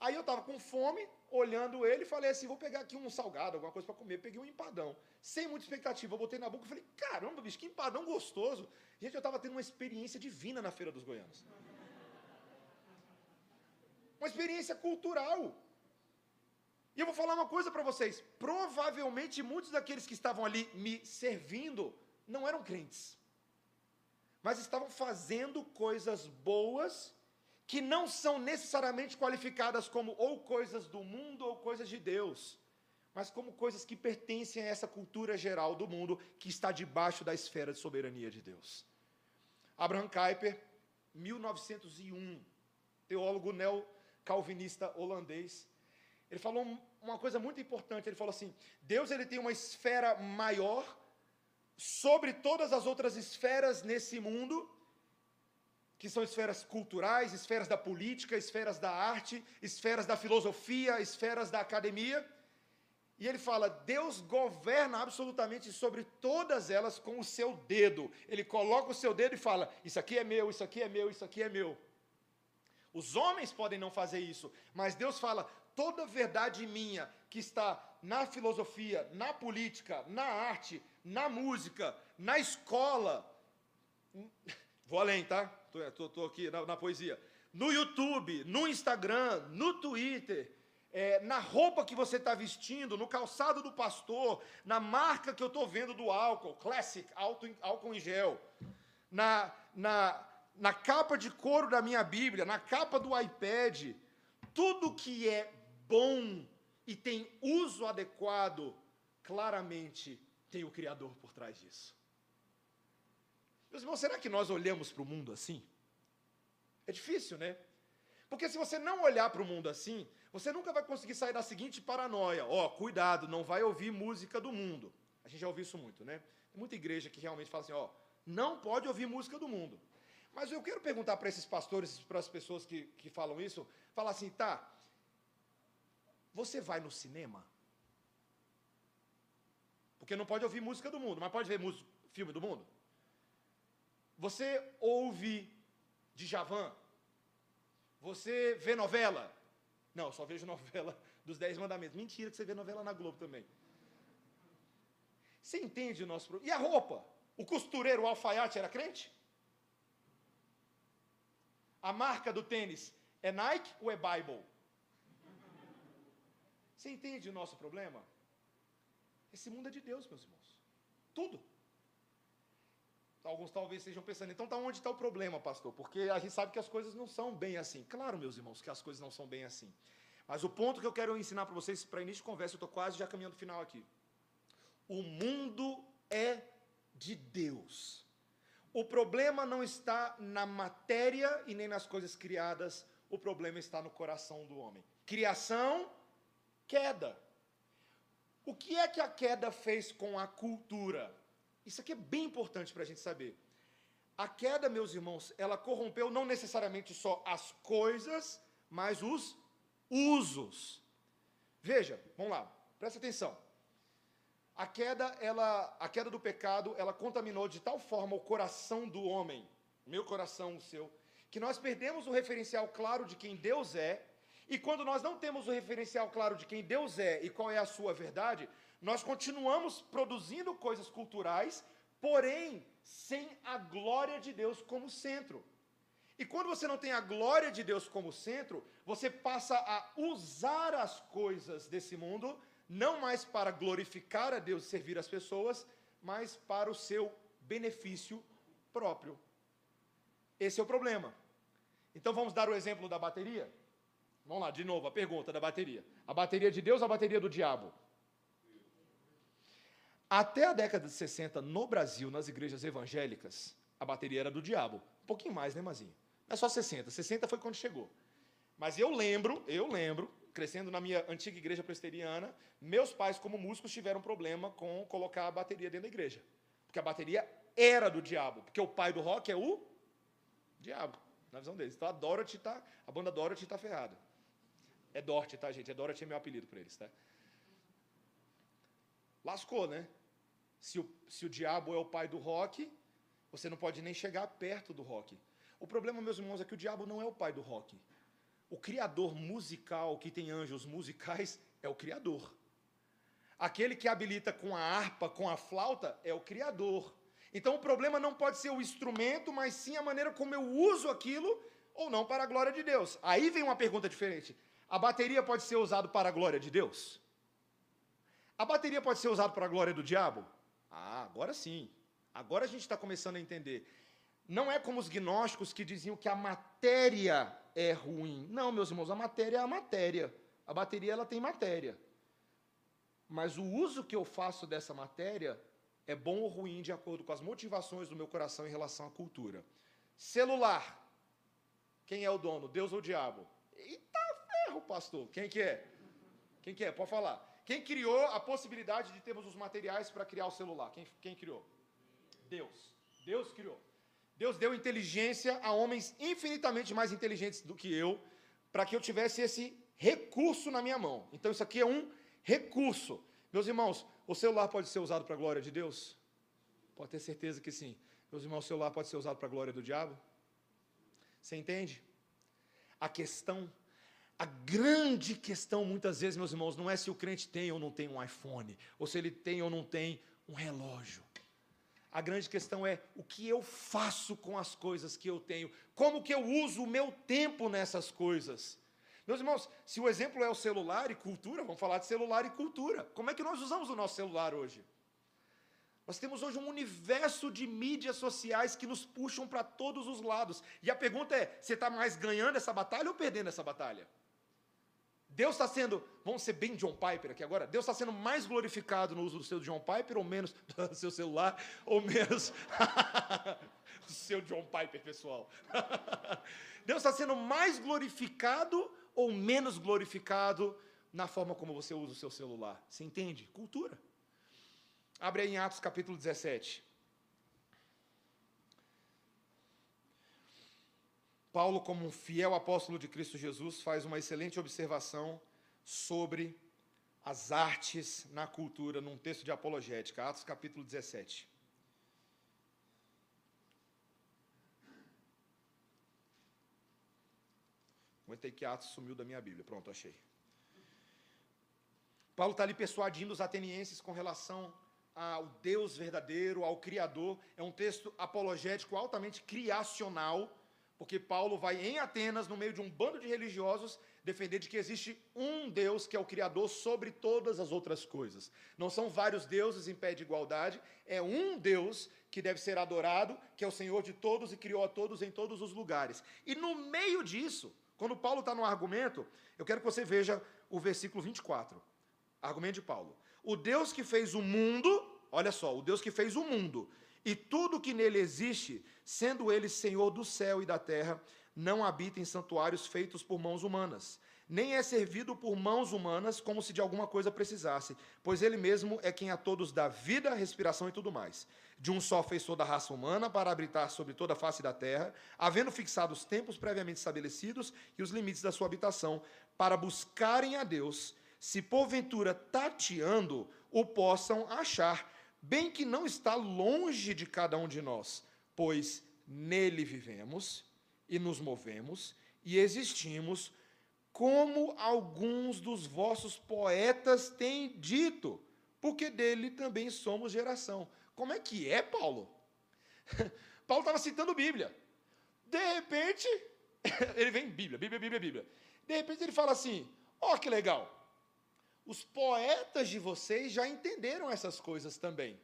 Aí eu estava com fome, olhando ele, falei assim: vou pegar aqui um salgado, alguma coisa para comer. Peguei um empadão, sem muita expectativa. Eu botei na boca e falei: caramba, bicho, que empadão gostoso. Gente, eu estava tendo uma experiência divina na Feira dos Goianos. Uma experiência cultural. E eu vou falar uma coisa para vocês: provavelmente muitos daqueles que estavam ali me servindo não eram crentes, mas estavam fazendo coisas boas que não são necessariamente qualificadas como ou coisas do mundo ou coisas de Deus, mas como coisas que pertencem a essa cultura geral do mundo que está debaixo da esfera de soberania de Deus. Abraham Kuyper, 1901, teólogo neo-calvinista holandês, ele falou uma coisa muito importante. Ele falou assim: Deus ele tem uma esfera maior sobre todas as outras esferas nesse mundo, que são esferas culturais, esferas da política, esferas da arte, esferas da filosofia, esferas da academia. E ele fala: Deus governa absolutamente sobre todas elas com o seu dedo. Ele coloca o seu dedo e fala: Isso aqui é meu, isso aqui é meu, isso aqui é meu. Os homens podem não fazer isso, mas Deus fala: toda verdade minha que está na filosofia, na política, na arte, na música, na escola. Vou além, tá? Estou aqui na, na, poesia. No YouTube, no Instagram, no Twitter, é, na roupa que você está vestindo, no calçado do pastor, na marca que eu estou vendo do álcool, Classic, álcool em gel, na, na, na capa de couro da minha Bíblia, na capa do iPad, tudo que é bom e tem uso adequado, claramente tem o Criador por trás disso. Meus irmãos, será que nós olhamos para o mundo assim? É difícil, né? Porque se você não olhar para o mundo assim, você nunca vai conseguir sair da seguinte paranoia: ó, oh, cuidado, não vai ouvir música do mundo. A gente já ouviu isso muito, né? Tem muita igreja que realmente fala assim: ó, não pode ouvir música do mundo. Mas eu quero perguntar para esses pastores, para as pessoas que, que falam isso, falar assim, tá, você vai no cinema? Porque não pode ouvir música do mundo, mas pode ver filme do mundo? Você ouve Djavan? Você vê novela? Não, só vejo [laughs] novela dos Dez Mandamentos. Mentira que você vê novela na Globo também. Você entende o nosso problema? E a roupa? O costureiro, o alfaiate era crente? A marca do tênis é Nike ou é Bible? Você entende o nosso problema? Esse mundo é de Deus, meus irmãos. Tudo. Alguns talvez estejam pensando, então tá onde está o problema, pastor? Porque a gente sabe que as coisas não são bem assim. Claro, meus irmãos, que as coisas não são bem assim. Mas o ponto que eu quero ensinar para vocês, para início de conversa, eu estou quase já caminhando no final aqui. O mundo é de Deus. O problema não está na matéria e nem nas coisas criadas, o problema está no coração do homem. Criação, queda. O que é que a queda fez com a cultura? Isso aqui é bem importante para a gente saber. A queda, meus irmãos, ela corrompeu não necessariamente só as coisas, mas os usos. Veja, vamos lá, presta atenção. A queda, ela, a queda do pecado, ela contaminou de tal forma o coração do homem, meu coração, o seu, que nós perdemos o referencial claro de quem Deus é, e quando nós não temos o referencial claro de quem Deus é e qual é a sua verdade, nós continuamos produzindo coisas culturais, porém sem a glória de Deus como centro. E quando você não tem a glória de Deus como centro, você passa a usar as coisas desse mundo, não mais para glorificar a Deus e servir as pessoas, mas para o seu benefício próprio. Esse é o problema. Então vamos dar o exemplo da bateria? Vamos lá, de novo, a pergunta da bateria. A bateria de Deus ou a bateria do diabo? Até a década de 60, no Brasil, nas igrejas evangélicas, a bateria era do diabo. Um pouquinho mais, né, Mazinho? Não é só 60. 60 foi quando chegou. Mas eu lembro, eu lembro, crescendo na minha antiga igreja presbiteriana, meus pais, como músicos, tiveram problema com colocar a bateria dentro da igreja. Porque a bateria era do diabo. Porque o pai do rock é o diabo, na visão deles. Então a Dorothy tá, a banda Dorothy está ferrada. É Dorothy, tá, gente? É Dorothy é meu apelido para eles, tá? Lascou, né? Se o, se o diabo é o pai do rock, você não pode nem chegar perto do rock. O problema, meus irmãos, é que o diabo não é o pai do rock. O criador musical, que tem anjos musicais, é o criador. Aquele que habilita com a harpa, com a flauta, é o criador. Então o problema não pode ser o instrumento, mas sim a maneira como eu uso aquilo ou não para a glória de Deus. Aí vem uma pergunta diferente. A bateria pode ser usada para a glória de Deus? A bateria pode ser usada para a glória do diabo? Ah, agora sim. Agora a gente está começando a entender. Não é como os gnósticos que diziam que a matéria é ruim. Não, meus irmãos, a matéria é a matéria. A bateria ela tem matéria. Mas o uso que eu faço dessa matéria é bom ou ruim de acordo com as motivações do meu coração em relação à cultura. Celular. Quem é o dono? Deus ou o diabo? Ferro, pastor. Quem que é? Quem que é? Pode falar. Quem criou a possibilidade de termos os materiais para criar o celular? Quem, quem criou? Deus. Deus criou. Deus deu inteligência a homens infinitamente mais inteligentes do que eu, para que eu tivesse esse recurso na minha mão. Então isso aqui é um recurso. Meus irmãos, o celular pode ser usado para a glória de Deus? Pode ter certeza que sim. Meus irmãos, o celular pode ser usado para a glória do diabo? Você entende? A questão a grande questão, muitas vezes, meus irmãos, não é se o crente tem ou não tem um iPhone, ou se ele tem ou não tem um relógio. A grande questão é o que eu faço com as coisas que eu tenho, como que eu uso o meu tempo nessas coisas. Meus irmãos, se o exemplo é o celular e cultura, vamos falar de celular e cultura. Como é que nós usamos o nosso celular hoje? Nós temos hoje um universo de mídias sociais que nos puxam para todos os lados. E a pergunta é: você está mais ganhando essa batalha ou perdendo essa batalha? Deus está sendo, vamos ser bem John Piper aqui agora, Deus está sendo mais glorificado no uso do seu John Piper, ou menos [laughs] do seu celular, ou menos [laughs] do seu John Piper pessoal. [laughs] Deus está sendo mais glorificado ou menos glorificado na forma como você usa o seu celular. Você entende? Cultura. Abre aí em Atos capítulo 17. Paulo, como um fiel apóstolo de Cristo Jesus, faz uma excelente observação sobre as artes na cultura, num texto de apologética, Atos capítulo 17. Comentei que Atos sumiu da minha Bíblia. Pronto, achei. Paulo está ali persuadindo os atenienses com relação ao Deus verdadeiro, ao Criador. É um texto apologético altamente criacional, porque Paulo vai em Atenas, no meio de um bando de religiosos, defender de que existe um Deus que é o Criador sobre todas as outras coisas. Não são vários deuses em pé de igualdade, é um Deus que deve ser adorado, que é o Senhor de todos e criou a todos em todos os lugares. E no meio disso, quando Paulo está no argumento, eu quero que você veja o versículo 24. Argumento de Paulo. O Deus que fez o mundo, olha só, o Deus que fez o mundo e tudo que nele existe, sendo ele Senhor do céu e da terra, não habita em santuários feitos por mãos humanas, nem é servido por mãos humanas como se de alguma coisa precisasse, pois ele mesmo é quem a todos dá vida, respiração e tudo mais. De um só fez toda a raça humana para habitar sobre toda a face da terra, havendo fixado os tempos previamente estabelecidos e os limites da sua habitação, para buscarem a Deus se porventura tateando o possam achar, bem que não está longe de cada um de nós, pois nele vivemos e nos movemos e existimos, como alguns dos vossos poetas têm dito, porque dele também somos geração. Como é que é, Paulo? [laughs] Paulo estava citando Bíblia. De repente, [laughs] ele vem Bíblia, Bíblia, Bíblia, Bíblia. De repente ele fala assim: ó, oh, que legal. Os poetas de vocês já entenderam essas coisas também.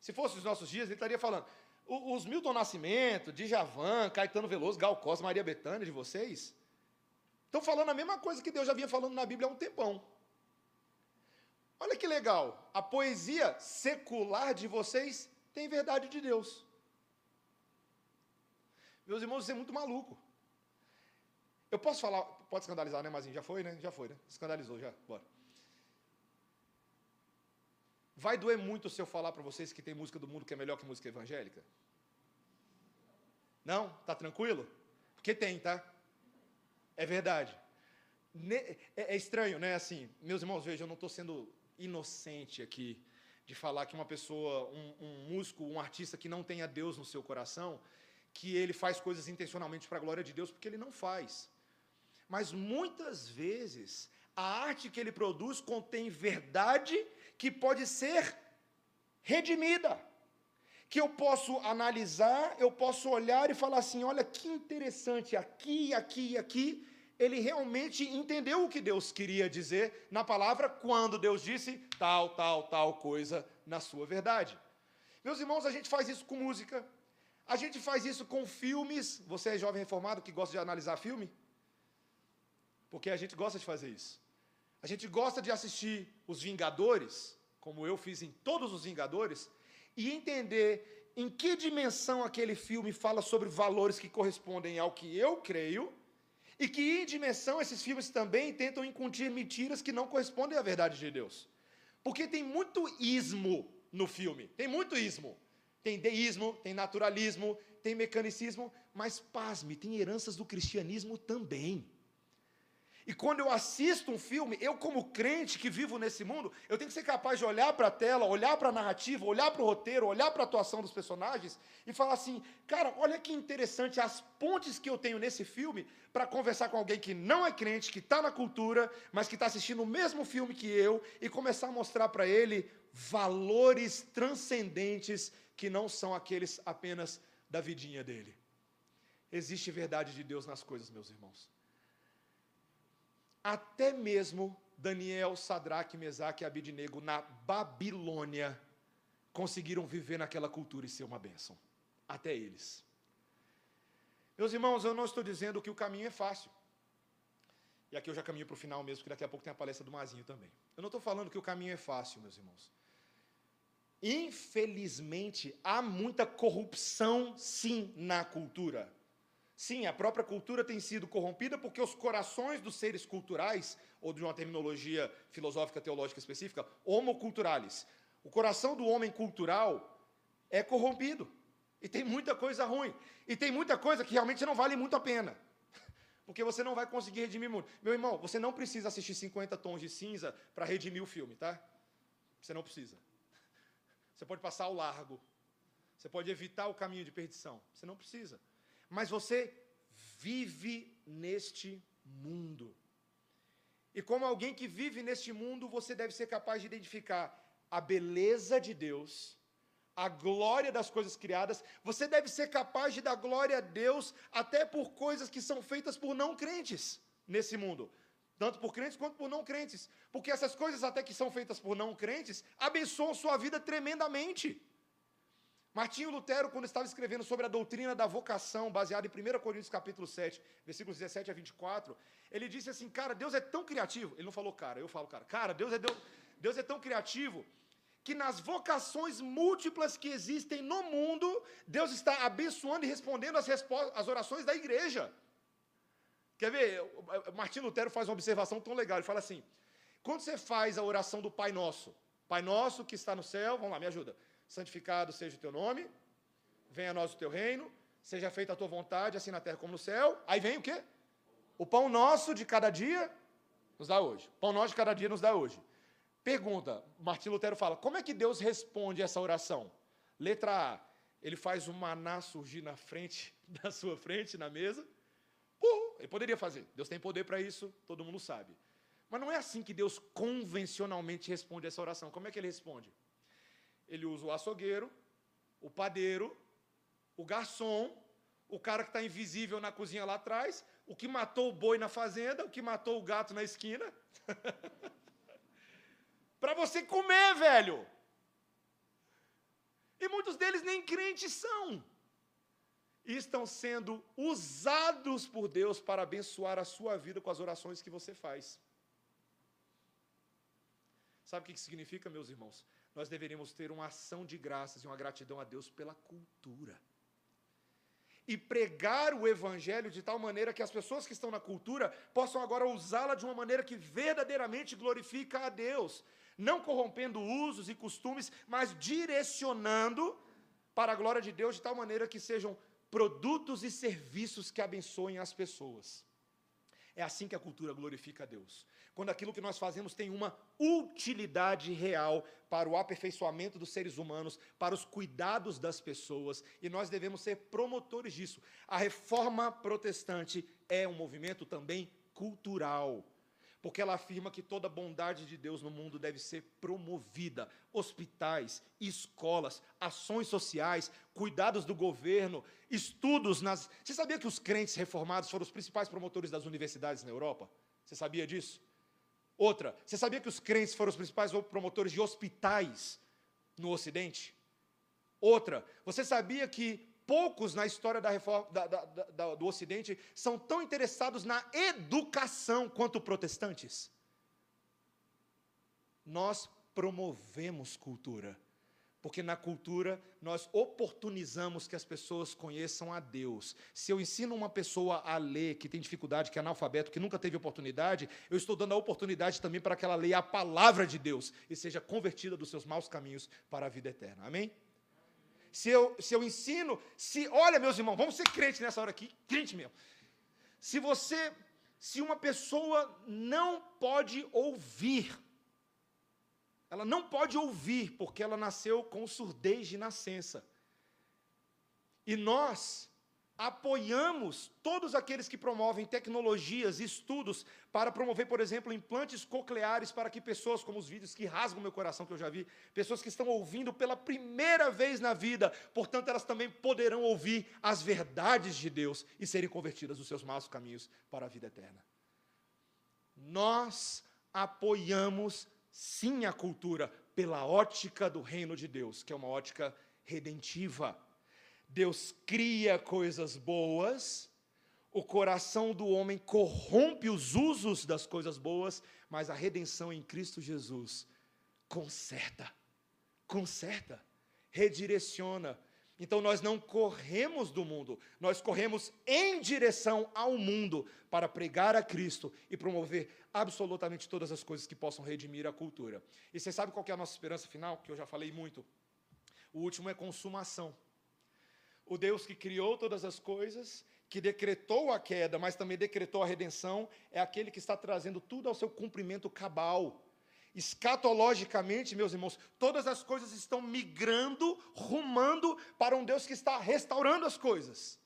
Se fosse os nossos dias, ele estaria falando. Os Milton Nascimento, Djavan, Caetano Veloso, Gal Costa, Maria Bethânia de vocês, estão falando a mesma coisa que Deus já vinha falando na Bíblia há um tempão. Olha que legal. A poesia secular de vocês tem verdade de Deus. Meus irmãos, isso é muito maluco. Eu posso falar, pode escandalizar, né, Mazinho? Já foi, né? Já foi, né? Escandalizou, já. Bora. Vai doer muito se eu falar para vocês que tem música do mundo que é melhor que música evangélica? Não? Tá tranquilo? Porque tem, tá? É verdade. É, é estranho, né? Assim, meus irmãos, vejam, eu não estou sendo inocente aqui de falar que uma pessoa, um, um, músico, um artista que não tenha Deus no seu coração, que ele faz coisas intencionalmente para a glória de Deus, porque ele não faz. Mas muitas vezes a arte que ele produz contém verdade que pode ser redimida. Que eu posso analisar, eu posso olhar e falar assim: olha que interessante, aqui, aqui e aqui, ele realmente entendeu o que Deus queria dizer na palavra quando Deus disse tal, tal, tal coisa na sua verdade. Meus irmãos, a gente faz isso com música, a gente faz isso com filmes. Você é jovem reformado que gosta de analisar filme? Porque a gente gosta de fazer isso. A gente gosta de assistir Os Vingadores, como eu fiz em todos os Vingadores, e entender em que dimensão aquele filme fala sobre valores que correspondem ao que eu creio, e que em dimensão esses filmes também tentam incutir mentiras que não correspondem à verdade de Deus. Porque tem muito ismo no filme, tem muito ismo. Tem deísmo, tem naturalismo, tem mecanicismo, mas pasme, tem heranças do cristianismo também. E quando eu assisto um filme, eu, como crente que vivo nesse mundo, eu tenho que ser capaz de olhar para a tela, olhar para a narrativa, olhar para o roteiro, olhar para a atuação dos personagens e falar assim: cara, olha que interessante as pontes que eu tenho nesse filme para conversar com alguém que não é crente, que está na cultura, mas que está assistindo o mesmo filme que eu e começar a mostrar para ele valores transcendentes que não são aqueles apenas da vidinha dele. Existe verdade de Deus nas coisas, meus irmãos até mesmo Daniel, Sadraque, Mesaque e Abidnego na Babilônia conseguiram viver naquela cultura e ser uma bênção. Até eles. Meus irmãos, eu não estou dizendo que o caminho é fácil. E aqui eu já caminho para o final mesmo, porque daqui a pouco tem a palestra do Mazinho também. Eu não estou falando que o caminho é fácil, meus irmãos. Infelizmente, há muita corrupção, sim, na cultura. Sim, a própria cultura tem sido corrompida porque os corações dos seres culturais, ou de uma terminologia filosófica teológica específica, homoculturales. O coração do homem cultural é corrompido. E tem muita coisa ruim. E tem muita coisa que realmente não vale muito a pena. [laughs] Porque você não vai conseguir redimir muito. Meu irmão, você não precisa assistir 50 tons de cinza para redimir o filme, tá? Você não precisa. Você pode passar ao largo. Você pode evitar o caminho de perdição. Você não precisa mas você vive neste mundo. E como alguém que vive neste mundo, você deve ser capaz de identificar a beleza de Deus, a glória das coisas criadas. Você deve ser capaz de dar glória a Deus até por coisas que são feitas por não crentes nesse mundo. Tanto por crentes quanto por não crentes. Porque essas coisas, até que são feitas por não crentes, abençoam sua vida tremendamente. Martinho Lutero, quando estava escrevendo sobre a doutrina da vocação, baseado em 1 Coríntios capítulo 7, versículos 17 a 24, ele disse assim, cara, Deus é tão criativo. Ele não falou cara, eu falo cara. Cara, Deus é, Deus, Deus é tão criativo que nas vocações múltiplas que existem no mundo, Deus está abençoando e respondendo as, as orações da igreja. Quer ver? Martinho Lutero faz uma observação tão legal. Ele fala assim: quando você faz a oração do Pai Nosso, Pai Nosso que está no céu, vamos lá, me ajuda santificado seja o teu nome, venha a nós o teu reino, seja feita a tua vontade, assim na terra como no céu. Aí vem o quê? O pão nosso de cada dia nos dá hoje. Pão nosso de cada dia nos dá hoje. Pergunta, Martim Lutero fala, como é que Deus responde essa oração? Letra A, ele faz o maná surgir na frente, [laughs] na sua frente, na mesa. Uh, ele poderia fazer. Deus tem poder para isso, todo mundo sabe. Mas não é assim que Deus convencionalmente responde essa oração. Como é que ele responde? Ele usa o açougueiro, o padeiro, o garçom, o cara que está invisível na cozinha lá atrás, o que matou o boi na fazenda, o que matou o gato na esquina. [laughs] para você comer, velho. E muitos deles nem crentes são. E estão sendo usados por Deus para abençoar a sua vida com as orações que você faz. Sabe o que significa, meus irmãos? Nós deveríamos ter uma ação de graças e uma gratidão a Deus pela cultura. E pregar o evangelho de tal maneira que as pessoas que estão na cultura possam agora usá-la de uma maneira que verdadeiramente glorifica a Deus, não corrompendo usos e costumes, mas direcionando para a glória de Deus de tal maneira que sejam produtos e serviços que abençoem as pessoas. É assim que a cultura glorifica a Deus quando aquilo que nós fazemos tem uma utilidade real para o aperfeiçoamento dos seres humanos, para os cuidados das pessoas, e nós devemos ser promotores disso. A reforma protestante é um movimento também cultural, porque ela afirma que toda bondade de Deus no mundo deve ser promovida. Hospitais, escolas, ações sociais, cuidados do governo, estudos nas. Você sabia que os crentes reformados foram os principais promotores das universidades na Europa? Você sabia disso? Outra, você sabia que os crentes foram os principais promotores de hospitais no Ocidente? Outra, você sabia que poucos na história da reforma, da, da, da, do Ocidente são tão interessados na educação quanto protestantes? Nós promovemos cultura. Porque na cultura nós oportunizamos que as pessoas conheçam a Deus. Se eu ensino uma pessoa a ler que tem dificuldade, que é analfabeto, que nunca teve oportunidade, eu estou dando a oportunidade também para que ela leia a palavra de Deus e seja convertida dos seus maus caminhos para a vida eterna. Amém? Se eu, se eu ensino, se olha, meus irmãos, vamos ser crentes nessa hora aqui, crente mesmo. Se você, se uma pessoa não pode ouvir ela não pode ouvir, porque ela nasceu com surdez de nascença. E nós apoiamos todos aqueles que promovem tecnologias e estudos para promover, por exemplo, implantes cocleares para que pessoas, como os vídeos que rasgam meu coração que eu já vi, pessoas que estão ouvindo pela primeira vez na vida, portanto, elas também poderão ouvir as verdades de Deus e serem convertidas dos seus maus caminhos para a vida eterna. Nós apoiamos sim a cultura pela ótica do reino de Deus, que é uma ótica redentiva. Deus cria coisas boas, o coração do homem corrompe os usos das coisas boas, mas a redenção em Cristo Jesus conserta, conserta, redireciona, então nós não corremos do mundo, nós corremos em direção ao mundo para pregar a Cristo e promover absolutamente todas as coisas que possam redimir a cultura. E você sabe qual é a nossa esperança final? Que eu já falei muito. O último é consumação. O Deus que criou todas as coisas, que decretou a queda, mas também decretou a redenção, é aquele que está trazendo tudo ao seu cumprimento cabal. Escatologicamente, meus irmãos, todas as coisas estão migrando, rumando para um Deus que está restaurando as coisas.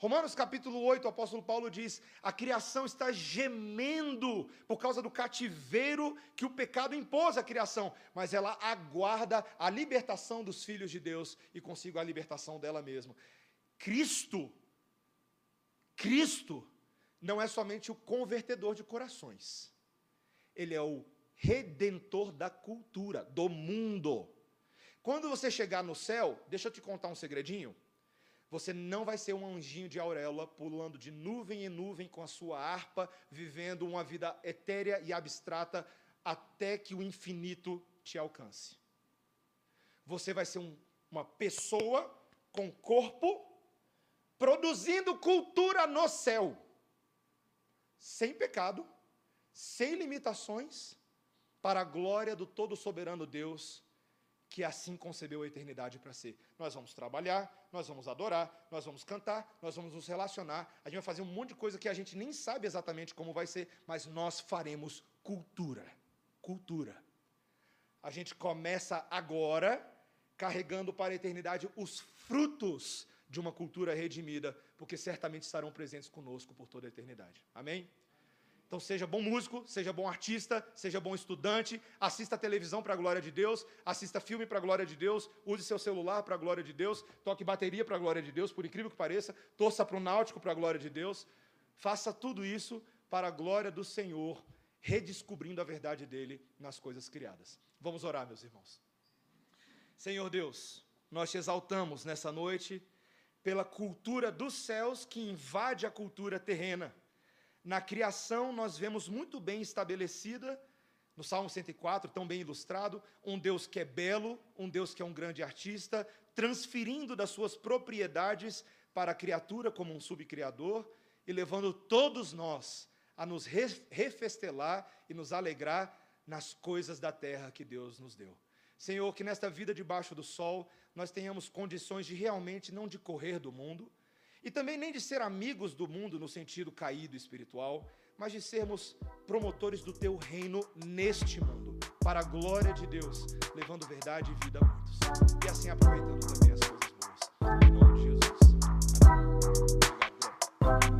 Romanos capítulo 8, o apóstolo Paulo diz: a criação está gemendo por causa do cativeiro que o pecado impôs à criação, mas ela aguarda a libertação dos filhos de Deus e consigo a libertação dela mesma. Cristo, Cristo, não é somente o convertedor de corações, ele é o redentor da cultura, do mundo. Quando você chegar no céu, deixa eu te contar um segredinho. Você não vai ser um anjinho de auréola pulando de nuvem em nuvem com a sua harpa, vivendo uma vida etérea e abstrata até que o infinito te alcance. Você vai ser um, uma pessoa com corpo produzindo cultura no céu, sem pecado, sem limitações, para a glória do todo soberano Deus que assim concebeu a eternidade para ser. Nós vamos trabalhar, nós vamos adorar, nós vamos cantar, nós vamos nos relacionar, a gente vai fazer um monte de coisa que a gente nem sabe exatamente como vai ser, mas nós faremos cultura. Cultura. A gente começa agora carregando para a eternidade os frutos de uma cultura redimida, porque certamente estarão presentes conosco por toda a eternidade. Amém? Então seja bom músico, seja bom artista, seja bom estudante, assista televisão para a glória de Deus, assista filme para a glória de Deus, use seu celular para a glória de Deus, toque bateria para a glória de Deus, por incrível que pareça, torça para o náutico para a glória de Deus. Faça tudo isso para a glória do Senhor, redescobrindo a verdade dele nas coisas criadas. Vamos orar, meus irmãos. Senhor Deus, nós te exaltamos nessa noite pela cultura dos céus que invade a cultura terrena na criação, nós vemos muito bem estabelecida, no Salmo 104, tão bem ilustrado, um Deus que é belo, um Deus que é um grande artista, transferindo das suas propriedades para a criatura como um subcriador e levando todos nós a nos refestelar e nos alegrar nas coisas da terra que Deus nos deu. Senhor, que nesta vida debaixo do sol nós tenhamos condições de realmente não de correr do mundo, e também nem de ser amigos do mundo no sentido caído espiritual, mas de sermos promotores do teu reino neste mundo, para a glória de Deus, levando verdade e vida a muitos. E assim aproveitando também as coisas boas. Em nome de Jesus. Amém.